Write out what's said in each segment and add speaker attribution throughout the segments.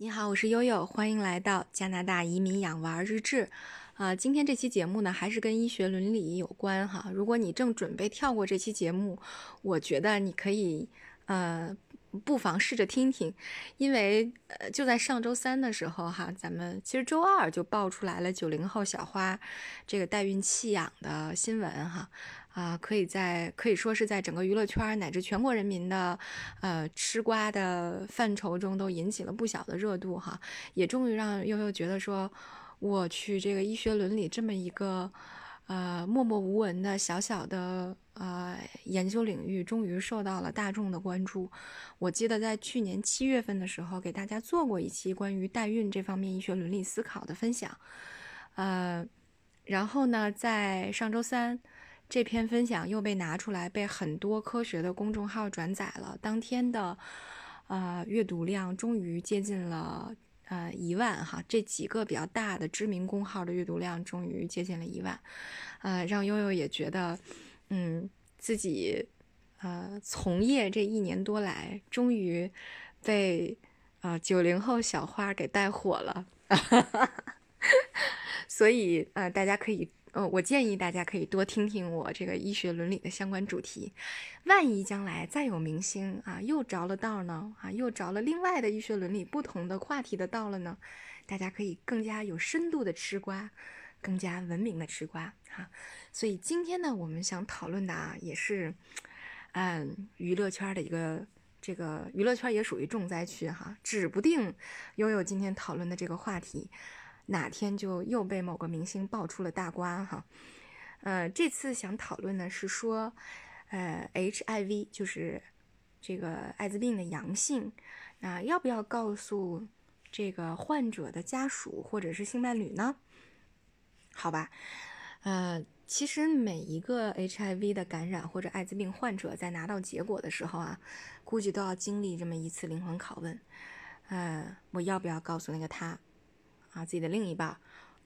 Speaker 1: 你好，我是悠悠，欢迎来到加拿大移民养娃日志。啊，今天这期节目呢，还是跟医学伦理有关哈。如果你正准备跳过这期节目，我觉得你可以呃，不妨试着听听，因为呃，就在上周三的时候哈，咱们其实周二就爆出来了九零后小花这个代孕弃养的新闻哈。啊，可以在可以说是在整个娱乐圈乃至全国人民的，呃，吃瓜的范畴中都引起了不小的热度哈，也终于让悠悠觉得说，我去这个医学伦理这么一个，呃，默默无闻的小小的呃研究领域，终于受到了大众的关注。我记得在去年七月份的时候，给大家做过一期关于代孕这方面医学伦理思考的分享，呃，然后呢，在上周三。这篇分享又被拿出来，被很多科学的公众号转载了。当天的，呃，阅读量终于接近了呃一万哈。这几个比较大的知名公号的阅读量终于接近了一万，呃，让悠悠也觉得，嗯，自己呃从业这一年多来，终于被啊九零后小花给带火了。所以呃，大家可以。呃，我建议大家可以多听听我这个医学伦理的相关主题，万一将来再有明星啊又着了道呢，啊又着了另外的医学伦理不同的话题的道了呢，大家可以更加有深度的吃瓜，更加文明的吃瓜哈。所以今天呢，我们想讨论的啊，也是，嗯，娱乐圈的一个这个娱乐圈也属于重灾区哈，指不定拥有今天讨论的这个话题。哪天就又被某个明星爆出了大瓜哈，呃，这次想讨论的是说，呃，HIV 就是这个艾滋病的阳性，那要不要告诉这个患者的家属或者是性伴侣呢？好吧，呃，其实每一个 HIV 的感染或者艾滋病患者在拿到结果的时候啊，估计都要经历这么一次灵魂拷问，呃，我要不要告诉那个他？啊，自己的另一半，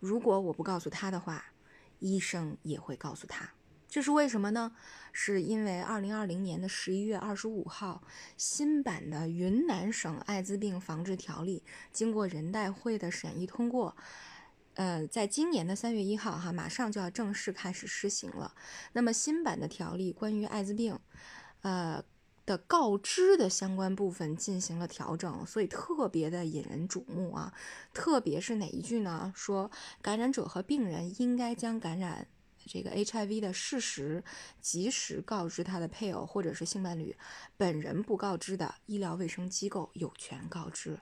Speaker 1: 如果我不告诉他的话，医生也会告诉他。这是为什么呢？是因为二零二零年的十一月二十五号，新版的云南省艾滋病防治条例经过人代会的审议通过，呃，在今年的三月一号，哈，马上就要正式开始施行了。那么新版的条例关于艾滋病，呃。的告知的相关部分进行了调整，所以特别的引人瞩目啊！特别是哪一句呢？说感染者和病人应该将感染这个 HIV 的事实及时告知他的配偶或者是性伴侣，本人不告知的，医疗卫生机构有权告知。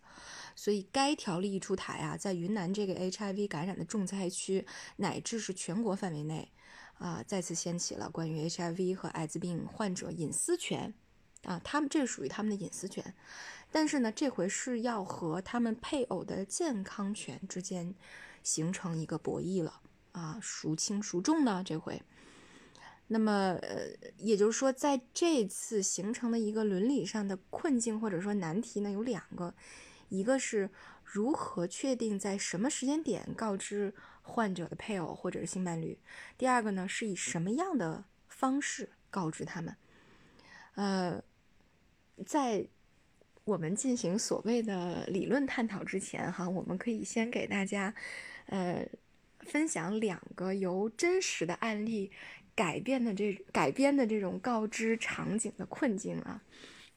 Speaker 1: 所以该条例一出台啊，在云南这个 HIV 感染的重灾区，乃至是全国范围内啊，再次掀起了关于 HIV 和艾滋病患者隐私权。啊，他们这属于他们的隐私权，但是呢，这回是要和他们配偶的健康权之间形成一个博弈了啊，孰轻孰重呢？这回，那么呃，也就是说，在这次形成的一个伦理上的困境或者说难题呢，有两个，一个是如何确定在什么时间点告知患者的配偶或者是性伴侣，第二个呢，是以什么样的方式告知他们，呃。在我们进行所谓的理论探讨之前，哈，我们可以先给大家，呃，分享两个由真实的案例改变的这改编的这种告知场景的困境啊，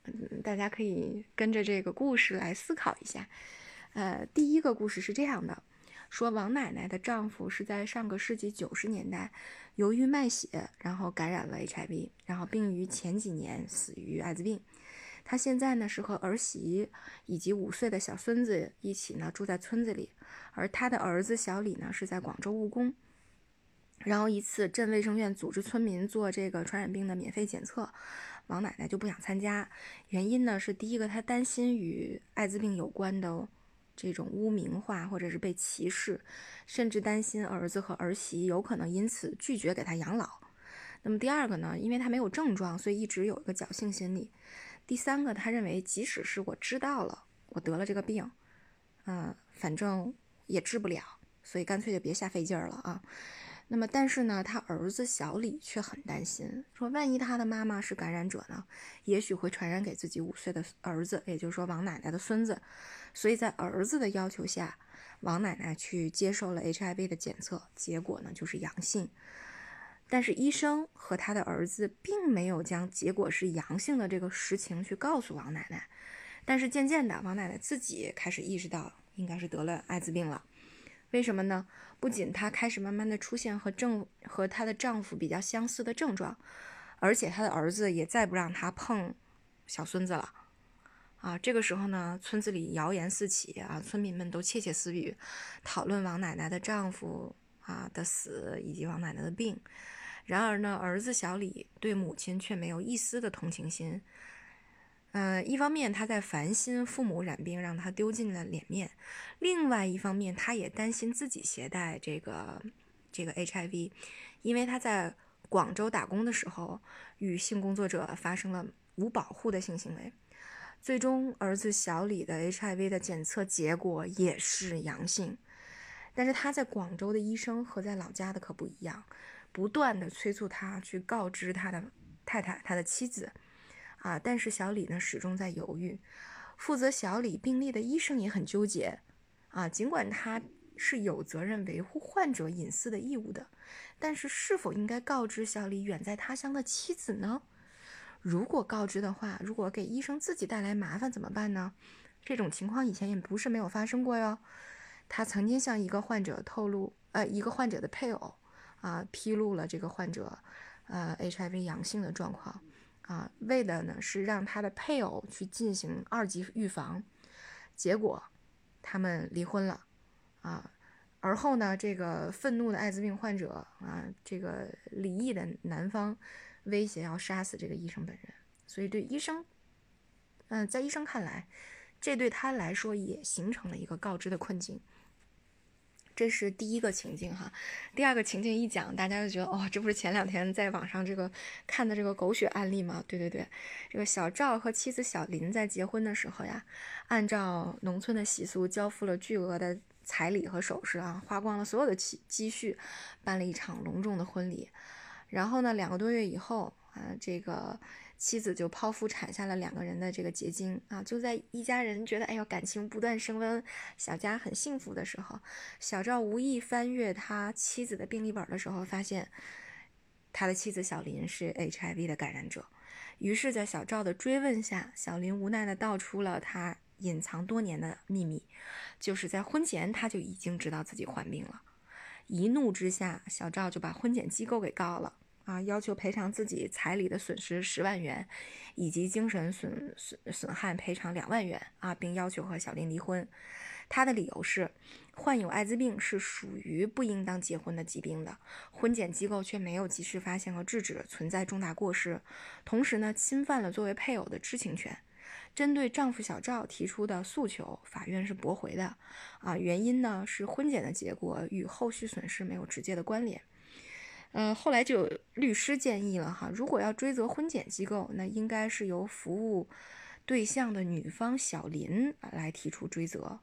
Speaker 1: 嗯，大家可以跟着这个故事来思考一下。呃，第一个故事是这样的，说王奶奶的丈夫是在上个世纪九十年代由于卖血，然后感染了 HIV，然后并于前几年死于艾滋病。他现在呢是和儿媳以及五岁的小孙子一起呢住在村子里，而他的儿子小李呢是在广州务工。然后一次镇卫生院组织村民做这个传染病的免费检测，王奶奶就不想参加，原因呢是第一个她担心与艾滋病有关的这种污名化或者是被歧视，甚至担心儿子和儿媳有可能因此拒绝给他养老。那么第二个呢，因为他没有症状，所以一直有一个侥幸心理。第三个，他认为即使是我知道了我得了这个病，嗯，反正也治不了，所以干脆就别瞎费劲儿了啊。那么，但是呢，他儿子小李却很担心，说万一他的妈妈是感染者呢，也许会传染给自己五岁的儿子，也就是说王奶奶的孙子。所以在儿子的要求下，王奶奶去接受了 HIV 的检测，结果呢就是阳性。但是医生和他的儿子并没有将结果是阳性的这个实情去告诉王奶奶。但是渐渐的，王奶奶自己开始意识到应该是得了艾滋病了。为什么呢？不仅她开始慢慢的出现和正和她的丈夫比较相似的症状，而且她的儿子也再不让她碰小孙子了。啊，这个时候呢，村子里谣言四起啊，村民们都窃窃私语，讨论王奶奶的丈夫啊的死以及王奶奶的病。然而呢，儿子小李对母亲却没有一丝的同情心。嗯，一方面他在烦心父母染病让他丢尽了脸面，另外一方面他也担心自己携带这个这个 HIV，因为他在广州打工的时候与性工作者发生了无保护的性行为，最终儿子小李的 HIV 的检测结果也是阳性，但是他在广州的医生和在老家的可不一样。不断的催促他去告知他的太太、他的妻子，啊，但是小李呢始终在犹豫。负责小李病历的医生也很纠结，啊，尽管他是有责任维护患者隐私的义务的，但是是否应该告知小李远在他乡的妻子呢？如果告知的话，如果给医生自己带来麻烦怎么办呢？这种情况以前也不是没有发生过哟。他曾经向一个患者透露，呃，一个患者的配偶。啊，披露了这个患者，呃，HIV 阳性的状况，啊，为的呢是让他的配偶去进行二级预防，结果他们离婚了，啊，而后呢，这个愤怒的艾滋病患者啊，这个离异的男方威胁要杀死这个医生本人，所以对医生，嗯，在医生看来，这对他来说也形成了一个告知的困境。这是第一个情境哈，第二个情境一讲，大家就觉得哦，这不是前两天在网上这个看的这个狗血案例吗？对对对，这个小赵和妻子小林在结婚的时候呀，按照农村的习俗，交付了巨额的彩礼和首饰啊，花光了所有的积积蓄，办了一场隆重的婚礼。然后呢，两个多月以后啊，这个。妻子就剖腹产下了两个人的这个结晶啊！就在一家人觉得哎呦感情不断升温，小家很幸福的时候，小赵无意翻阅他妻子的病历本的时候，发现他的妻子小林是 HIV 的感染者。于是，在小赵的追问下，小林无奈的道出了他隐藏多年的秘密，就是在婚前他就已经知道自己患病了。一怒之下，小赵就把婚检机构给告了。啊，要求赔偿自己彩礼的损失十万元，以及精神损损损害赔偿两万元啊，并要求和小林离婚。他的理由是，患有艾滋病是属于不应当结婚的疾病的，婚检机构却没有及时发现和制止，存在重大过失。同时呢，侵犯了作为配偶的知情权。针对丈夫小赵提出的诉求，法院是驳回的。啊，原因呢是婚检的结果与后续损失没有直接的关联。嗯，后来就有律师建议了哈，如果要追责婚检机构，那应该是由服务对象的女方小林来提出追责。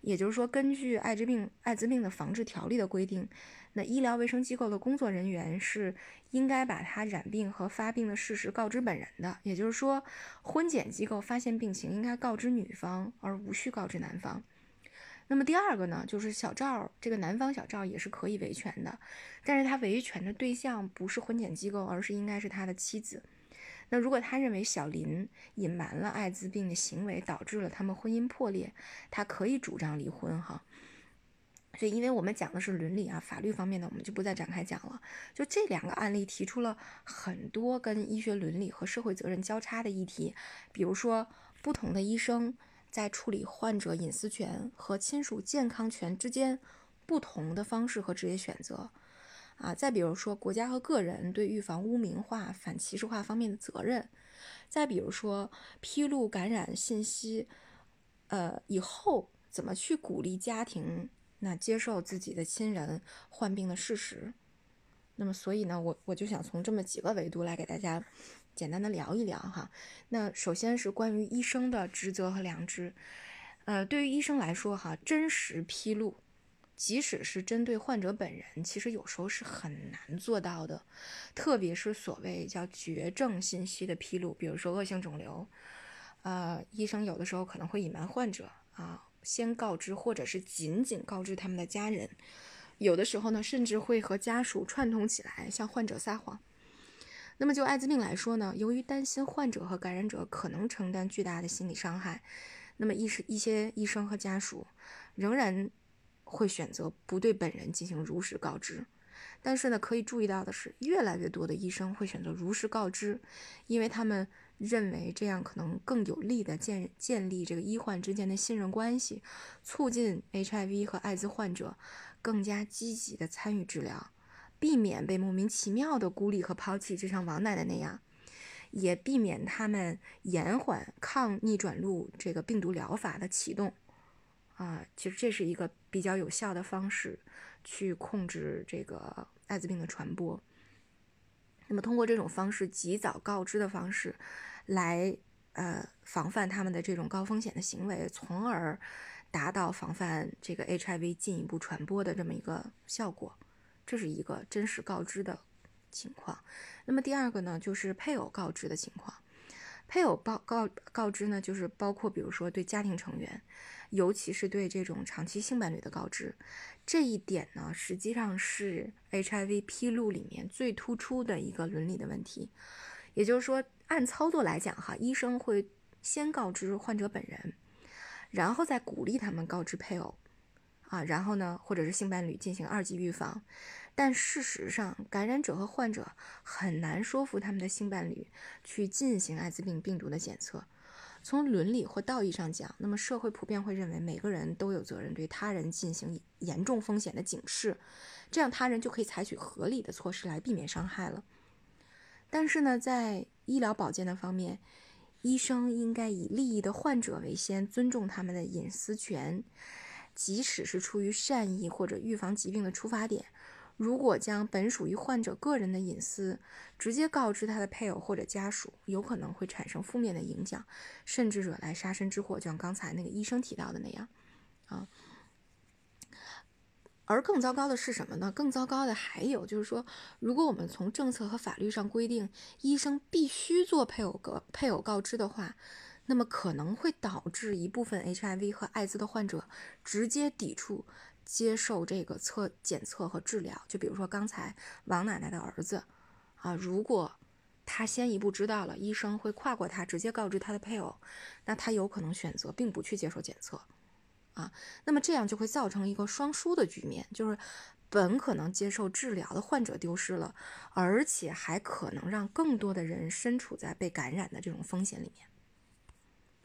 Speaker 1: 也就是说，根据艾滋病艾滋病的防治条例的规定，那医疗卫生机构的工作人员是应该把他染病和发病的事实告知本人的。也就是说，婚检机构发现病情应该告知女方，而无需告知男方。那么第二个呢，就是小赵这个男方小赵也是可以维权的，但是他维权的对象不是婚检机构，而是应该是他的妻子。那如果他认为小林隐瞒了艾滋病的行为导致了他们婚姻破裂，他可以主张离婚哈。所以，因为我们讲的是伦理啊，法律方面的我们就不再展开讲了。就这两个案例提出了很多跟医学伦理和社会责任交叉的议题，比如说不同的医生。在处理患者隐私权和亲属健康权之间不同的方式和职业选择，啊，再比如说国家和个人对预防污名化、反歧视化方面的责任，再比如说披露感染信息，呃，以后怎么去鼓励家庭那接受自己的亲人患病的事实。那么，所以呢，我我就想从这么几个维度来给大家。简单的聊一聊哈，那首先是关于医生的职责和良知，呃，对于医生来说哈，真实披露即使是针对患者本人，其实有时候是很难做到的，特别是所谓叫绝症信息的披露，比如说恶性肿瘤，呃，医生有的时候可能会隐瞒患者啊，先告知或者是仅仅告知他们的家人，有的时候呢，甚至会和家属串通起来向患者撒谎。那么就艾滋病来说呢，由于担心患者和感染者可能承担巨大的心理伤害，那么一是一些医生和家属仍然。会选择不对本人进行如实告知，但是呢，可以注意到的是，越来越多的医生会选择如实告知，因为他们认为这样可能更有利的建建立这个医患之间的信任关系，促进 HIV 和艾滋患者更加积极的参与治疗，避免被莫名其妙的孤立和抛弃，就像王奶奶那样，也避免他们延缓抗逆转录这个病毒疗法的启动。啊，其实这是一个比较有效的方式，去控制这个艾滋病的传播。那么通过这种方式，及早告知的方式，来呃防范他们的这种高风险的行为，从而达到防范这个 HIV 进一步传播的这么一个效果。这是一个真实告知的情况。那么第二个呢，就是配偶告知的情况。配偶报告告知呢，就是包括比如说对家庭成员。尤其是对这种长期性伴侣的告知，这一点呢，实际上是 HIV 披露里面最突出的一个伦理的问题。也就是说，按操作来讲，哈，医生会先告知患者本人，然后再鼓励他们告知配偶，啊，然后呢，或者是性伴侣进行二级预防。但事实上，感染者和患者很难说服他们的性伴侣去进行艾滋病病毒的检测。从伦理或道义上讲，那么社会普遍会认为每个人都有责任对他人进行严重风险的警示，这样他人就可以采取合理的措施来避免伤害了。但是呢，在医疗保健的方面，医生应该以利益的患者为先，尊重他们的隐私权，即使是出于善意或者预防疾病的出发点。如果将本属于患者个人的隐私直接告知他的配偶或者家属，有可能会产生负面的影响，甚至惹来杀身之祸，就像刚才那个医生提到的那样，啊。而更糟糕的是什么呢？更糟糕的还有就是说，如果我们从政策和法律上规定医生必须做配偶告配偶告知的话，那么可能会导致一部分 HIV 和艾滋的患者直接抵触。接受这个测检测和治疗，就比如说刚才王奶奶的儿子，啊，如果他先一步知道了医生会跨过他，直接告知他的配偶，那他有可能选择并不去接受检测，啊，那么这样就会造成一个双输的局面，就是本可能接受治疗的患者丢失了，而且还可能让更多的人身处在被感染的这种风险里面。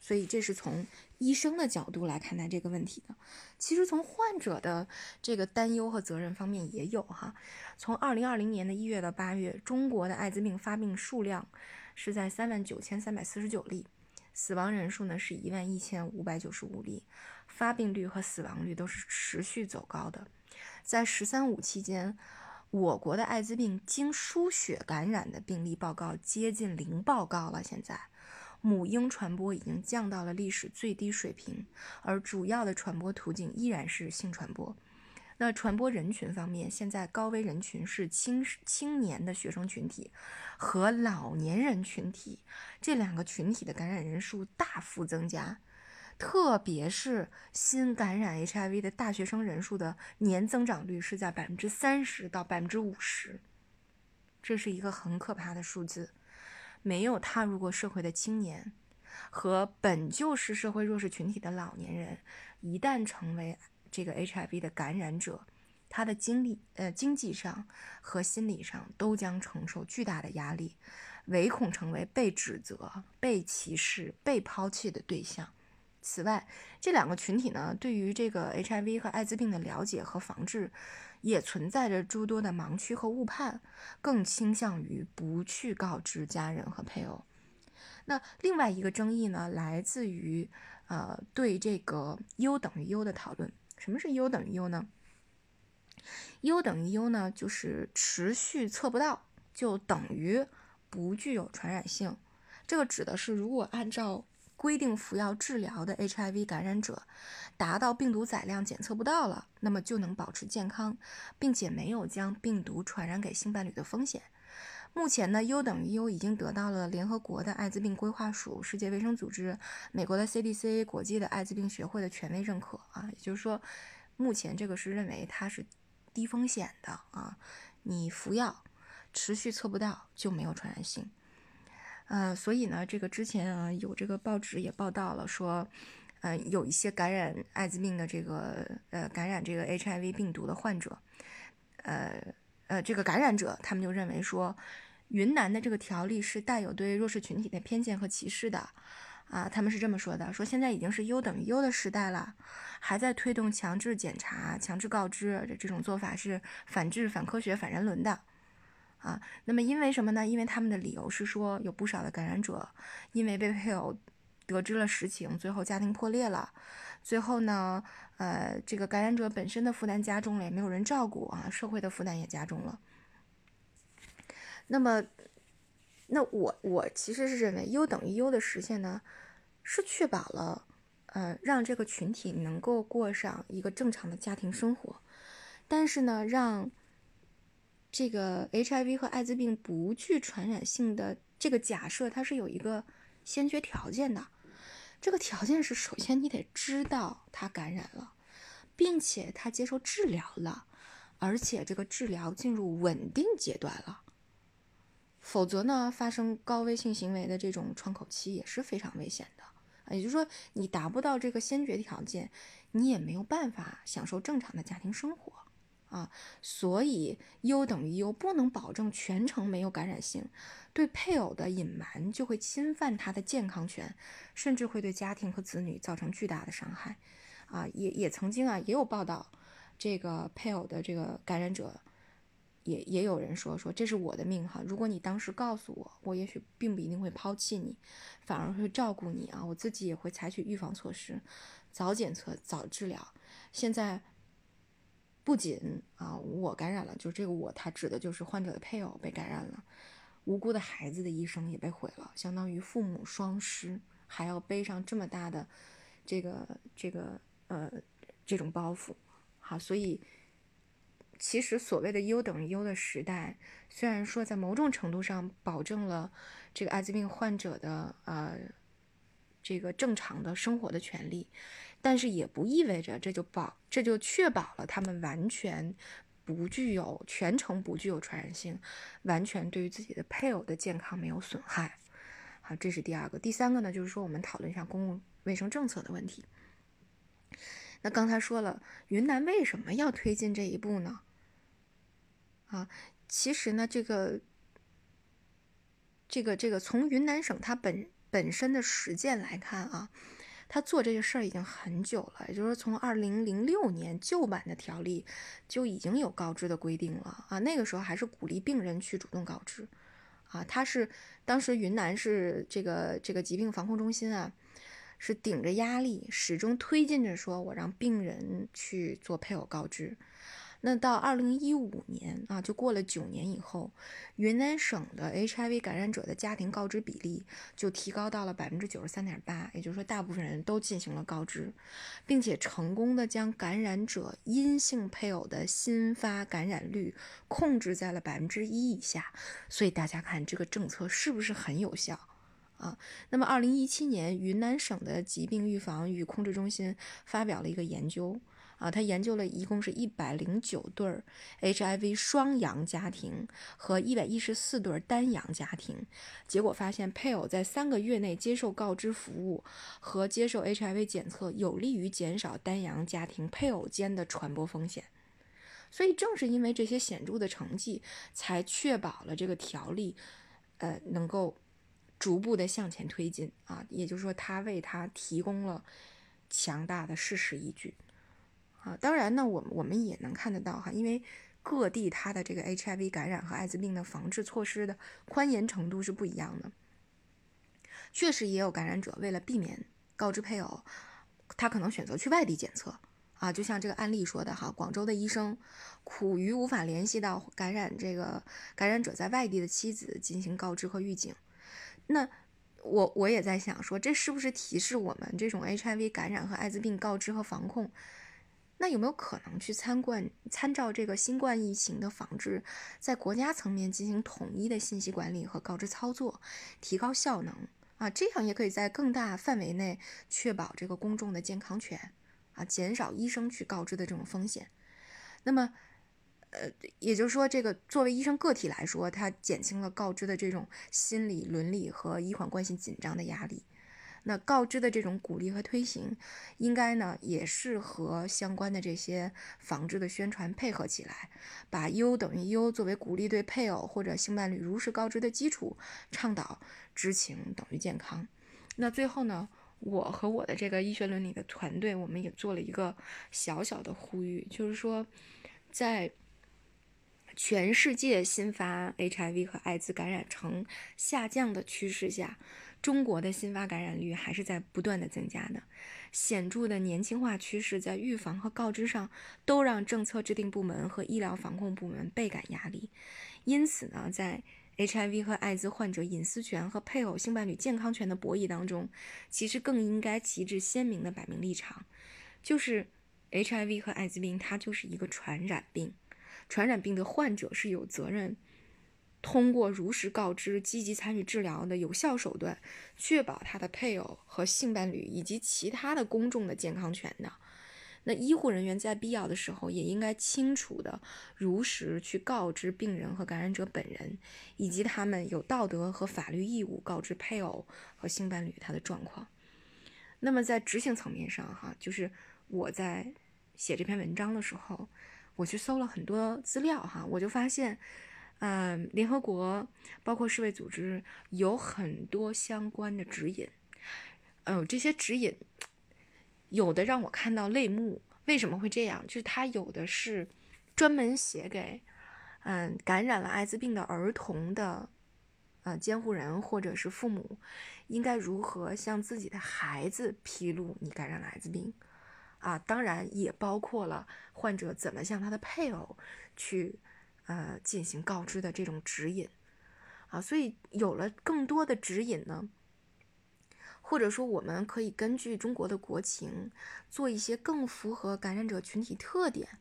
Speaker 1: 所以这是从医生的角度来看待这个问题的。其实从患者的这个担忧和责任方面也有哈。从二零二零年的一月到八月，中国的艾滋病发病数量是在三万九千三百四十九例，死亡人数呢是一万一千五百九十五例，发病率和死亡率都是持续走高的。在“十三五”期间，我国的艾滋病经输血感染的病例报告接近零报告了。现在。母婴传播已经降到了历史最低水平，而主要的传播途径依然是性传播。那传播人群方面，现在高危人群是青青年的学生群体和老年人群体，这两个群体的感染人数大幅增加，特别是新感染 HIV 的大学生人数的年增长率是在百分之三十到百分之五十，这是一个很可怕的数字。没有踏入过社会的青年和本就是社会弱势群体的老年人，一旦成为这个 HIV 的感染者，他的经历呃经济上和心理上都将承受巨大的压力，唯恐成为被指责、被歧视、被抛弃的对象。此外，这两个群体呢，对于这个 HIV 和艾滋病的了解和防治。也存在着诸多的盲区和误判，更倾向于不去告知家人和配偶。那另外一个争议呢，来自于呃对这个 U 等于 U 的讨论。什么是 U 等于 U 呢？U 等于 U 呢，就是持续测不到就等于不具有传染性。这个指的是如果按照规定服药治疗的 HIV 感染者达到病毒载量检测不到了，那么就能保持健康，并且没有将病毒传染给性伴侣的风险。目前呢，U 等于 U 已经得到了联合国的艾滋病规划署、世界卫生组织、美国的 CDC、国际的艾滋病学会的权威认可啊，也就是说，目前这个是认为它是低风险的啊，你服药持续测不到就没有传染性。呃，所以呢，这个之前啊，有这个报纸也报道了，说，呃，有一些感染艾滋病的这个，呃，感染这个 HIV 病毒的患者，呃，呃，这个感染者，他们就认为说，云南的这个条例是带有对弱势群体的偏见和歧视的，啊，他们是这么说的，说现在已经是 U 等于 U 的时代了，还在推动强制检查、强制告知的这种做法是反智、反科学、反人伦的。啊，那么因为什么呢？因为他们的理由是说，有不少的感染者因为被配偶得知了实情，最后家庭破裂了，最后呢，呃，这个感染者本身的负担加重了，也没有人照顾啊，社会的负担也加重了。那么，那我我其实是认为，U 等于 U 的实现呢，是确保了，呃，让这个群体能够过上一个正常的家庭生活，但是呢，让这个 HIV 和艾滋病不具传染性的这个假设，它是有一个先决条件的。这个条件是，首先你得知道他感染了，并且他接受治疗了，而且这个治疗进入稳定阶段了。否则呢，发生高危性行为的这种窗口期也是非常危险的。也就是说，你达不到这个先决条件，你也没有办法享受正常的家庭生活。啊，所以 U 等于 U 不能保证全程没有感染性，对配偶的隐瞒就会侵犯他的健康权，甚至会对家庭和子女造成巨大的伤害。啊，也也曾经啊也有报道，这个配偶的这个感染者，也也有人说说这是我的命哈，如果你当时告诉我，我也许并不一定会抛弃你，反而会照顾你啊，我自己也会采取预防措施，早检测早治疗。现在。不仅啊，我感染了，就这个我，他指的就是患者的配偶被感染了，无辜的孩子的一生也被毁了，相当于父母双失，还要背上这么大的这个这个呃这种包袱，好，所以其实所谓的 U 等于 U 的时代，虽然说在某种程度上保证了这个艾滋病患者的呃这个正常的生活的权利。但是也不意味着这就保这就确保了他们完全不具有全程不具有传染性，完全对于自己的配偶的健康没有损害。好，这是第二个。第三个呢，就是说我们讨论一下公共卫生政策的问题。那刚才说了，云南为什么要推进这一步呢？啊，其实呢，这个这个这个从云南省它本本身的实践来看啊。他做这个事儿已经很久了，也就是说，从二零零六年旧版的条例就已经有告知的规定了啊。那个时候还是鼓励病人去主动告知，啊，他是当时云南是这个这个疾病防控中心啊，是顶着压力始终推进着，说我让病人去做配偶告知。那到二零一五年啊，就过了九年以后，云南省的 HIV 感染者的家庭告知比例就提高到了百分之九十三点八，也就是说，大部分人都进行了告知，并且成功的将感染者阴性配偶的新发感染率控制在了百分之一以下。所以大家看这个政策是不是很有效啊？那么二零一七年，云南省的疾病预防与控制中心发表了一个研究。啊，他研究了一共是一百零九对儿 HIV 双阳家庭和一百一十四对单阳家庭，结果发现配偶在三个月内接受告知服务和接受 HIV 检测，有利于减少单阳家庭配偶间的传播风险。所以正是因为这些显著的成绩，才确保了这个条例，呃，能够逐步的向前推进啊。也就是说，他为他提供了强大的事实依据。啊，当然呢，我们我们也能看得到哈，因为各地它的这个 HIV 感染和艾滋病的防治措施的宽严程度是不一样的。确实也有感染者为了避免告知配偶，他可能选择去外地检测啊，就像这个案例说的哈，广州的医生苦于无法联系到感染这个感染者在外地的妻子进行告知和预警。那我我也在想说，这是不是提示我们这种 HIV 感染和艾滋病告知和防控？那有没有可能去参观参照这个新冠疫情的防治，在国家层面进行统一的信息管理和告知操作，提高效能啊？这样也可以在更大范围内确保这个公众的健康权啊，减少医生去告知的这种风险。那么，呃，也就是说，这个作为医生个体来说，它减轻了告知的这种心理、伦理和医患关系紧张的压力。那告知的这种鼓励和推行，应该呢也是和相关的这些防治的宣传配合起来，把 U 等于 U 作为鼓励对配偶或者性伴侣如实告知的基础，倡导知情等于健康。那最后呢，我和我的这个医学伦理的团队，我们也做了一个小小的呼吁，就是说，在全世界新发 HIV 和艾滋感染呈下降的趋势下。中国的新发感染率还是在不断的增加的，显著的年轻化趋势在预防和告知上都让政策制定部门和医疗防控部门倍感压力。因此呢，在 HIV 和艾滋患者隐私权和配偶性伴侣健康权的博弈当中，其实更应该旗帜鲜明的摆明立场，就是 HIV 和艾滋病它就是一个传染病，传染病的患者是有责任。通过如实告知、积极参与治疗的有效手段，确保他的配偶和性伴侣以及其他的公众的健康权的。那医护人员在必要的时候，也应该清楚的、如实去告知病人和感染者本人，以及他们有道德和法律义务告知配偶和性伴侣他的状况。那么在执行层面上，哈，就是我在写这篇文章的时候，我去搜了很多资料，哈，我就发现。嗯，联合国包括世卫组织有很多相关的指引，呃，这些指引有的让我看到泪目。为什么会这样？就是它有的是专门写给嗯感染了艾滋病的儿童的呃监护人或者是父母，应该如何向自己的孩子披露你感染了艾滋病啊？当然也包括了患者怎么向他的配偶去。呃，进行告知的这种指引啊，所以有了更多的指引呢，或者说我们可以根据中国的国情，做一些更符合感染者群体特点、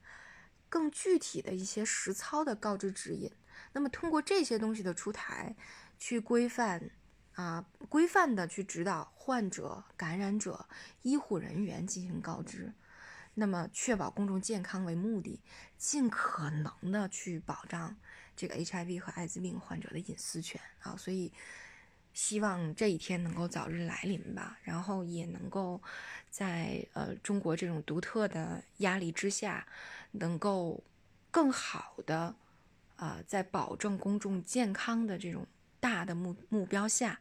Speaker 1: 更具体的一些实操的告知指引。那么通过这些东西的出台，去规范啊，规范的去指导患者、感染者、医护人员进行告知。那么，确保公众健康为目的，尽可能的去保障这个 HIV 和艾滋病患者的隐私权啊，所以希望这一天能够早日来临吧，然后也能够在呃中国这种独特的压力之下，能够更好的啊，在保证公众健康的这种大的目目标下，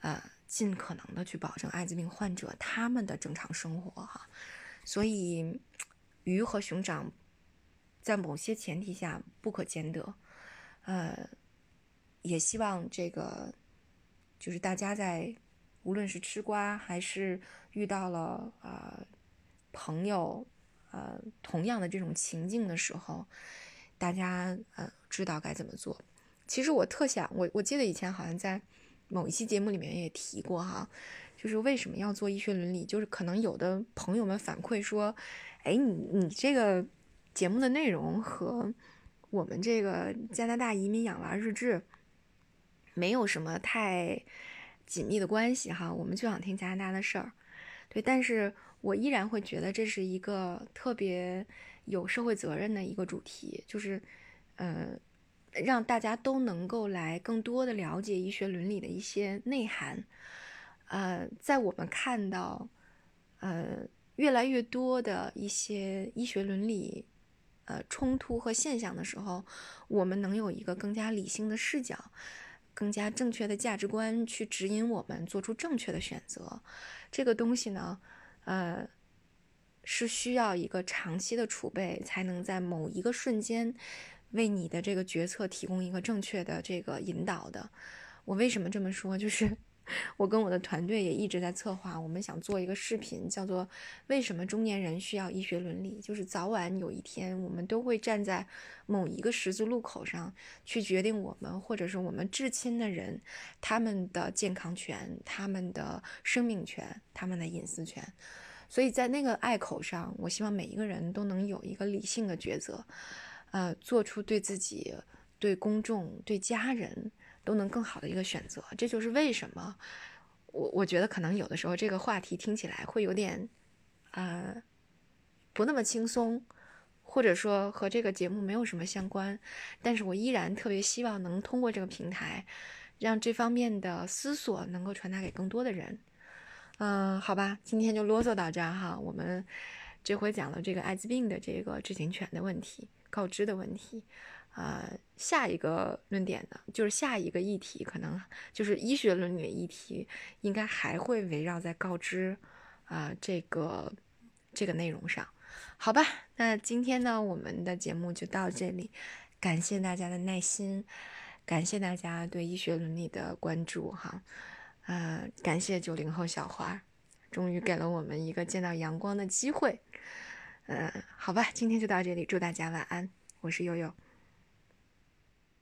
Speaker 1: 呃，尽可能的去保证艾滋病患者他们的正常生活哈。所以，鱼和熊掌在某些前提下不可兼得。呃，也希望这个就是大家在无论是吃瓜还是遇到了啊朋友呃同样的这种情境的时候，大家呃知道该怎么做。其实我特想我我记得以前好像在某一期节目里面也提过哈。就是为什么要做医学伦理？就是可能有的朋友们反馈说，哎，你你这个节目的内容和我们这个加拿大移民养娃日志没有什么太紧密的关系哈，我们就想听加拿大的事儿。对，但是我依然会觉得这是一个特别有社会责任的一个主题，就是呃，让大家都能够来更多的了解医学伦理的一些内涵。呃，在我们看到，呃，越来越多的一些医学伦理，呃，冲突和现象的时候，我们能有一个更加理性的视角，更加正确的价值观去指引我们做出正确的选择。这个东西呢，呃，是需要一个长期的储备，才能在某一个瞬间，为你的这个决策提供一个正确的这个引导的。我为什么这么说？就是。我跟我的团队也一直在策划，我们想做一个视频，叫做“为什么中年人需要医学伦理”。就是早晚有一天，我们都会站在某一个十字路口上，去决定我们或者是我们至亲的人他们的健康权、他们的生命权、他们的隐私权。所以在那个隘口上，我希望每一个人都能有一个理性的抉择，呃，做出对自己、对公众、对家人。都能更好的一个选择，这就是为什么我我觉得可能有的时候这个话题听起来会有点，呃，不那么轻松，或者说和这个节目没有什么相关，但是我依然特别希望能通过这个平台，让这方面的思索能够传达给更多的人。嗯，好吧，今天就啰嗦到这儿哈，我们这回讲了这个艾滋病的这个知情权的问题，告知的问题。呃，下一个论点呢，就是下一个议题，可能就是医学伦理的议题，应该还会围绕在告知啊这个这个内容上，好吧？那今天呢，我们的节目就到这里，感谢大家的耐心，感谢大家对医学伦理的关注哈，呃，感谢九零后小花，终于给了我们一个见到阳光的机会，嗯，好吧，今天就到这里，祝大家晚安，我是悠悠。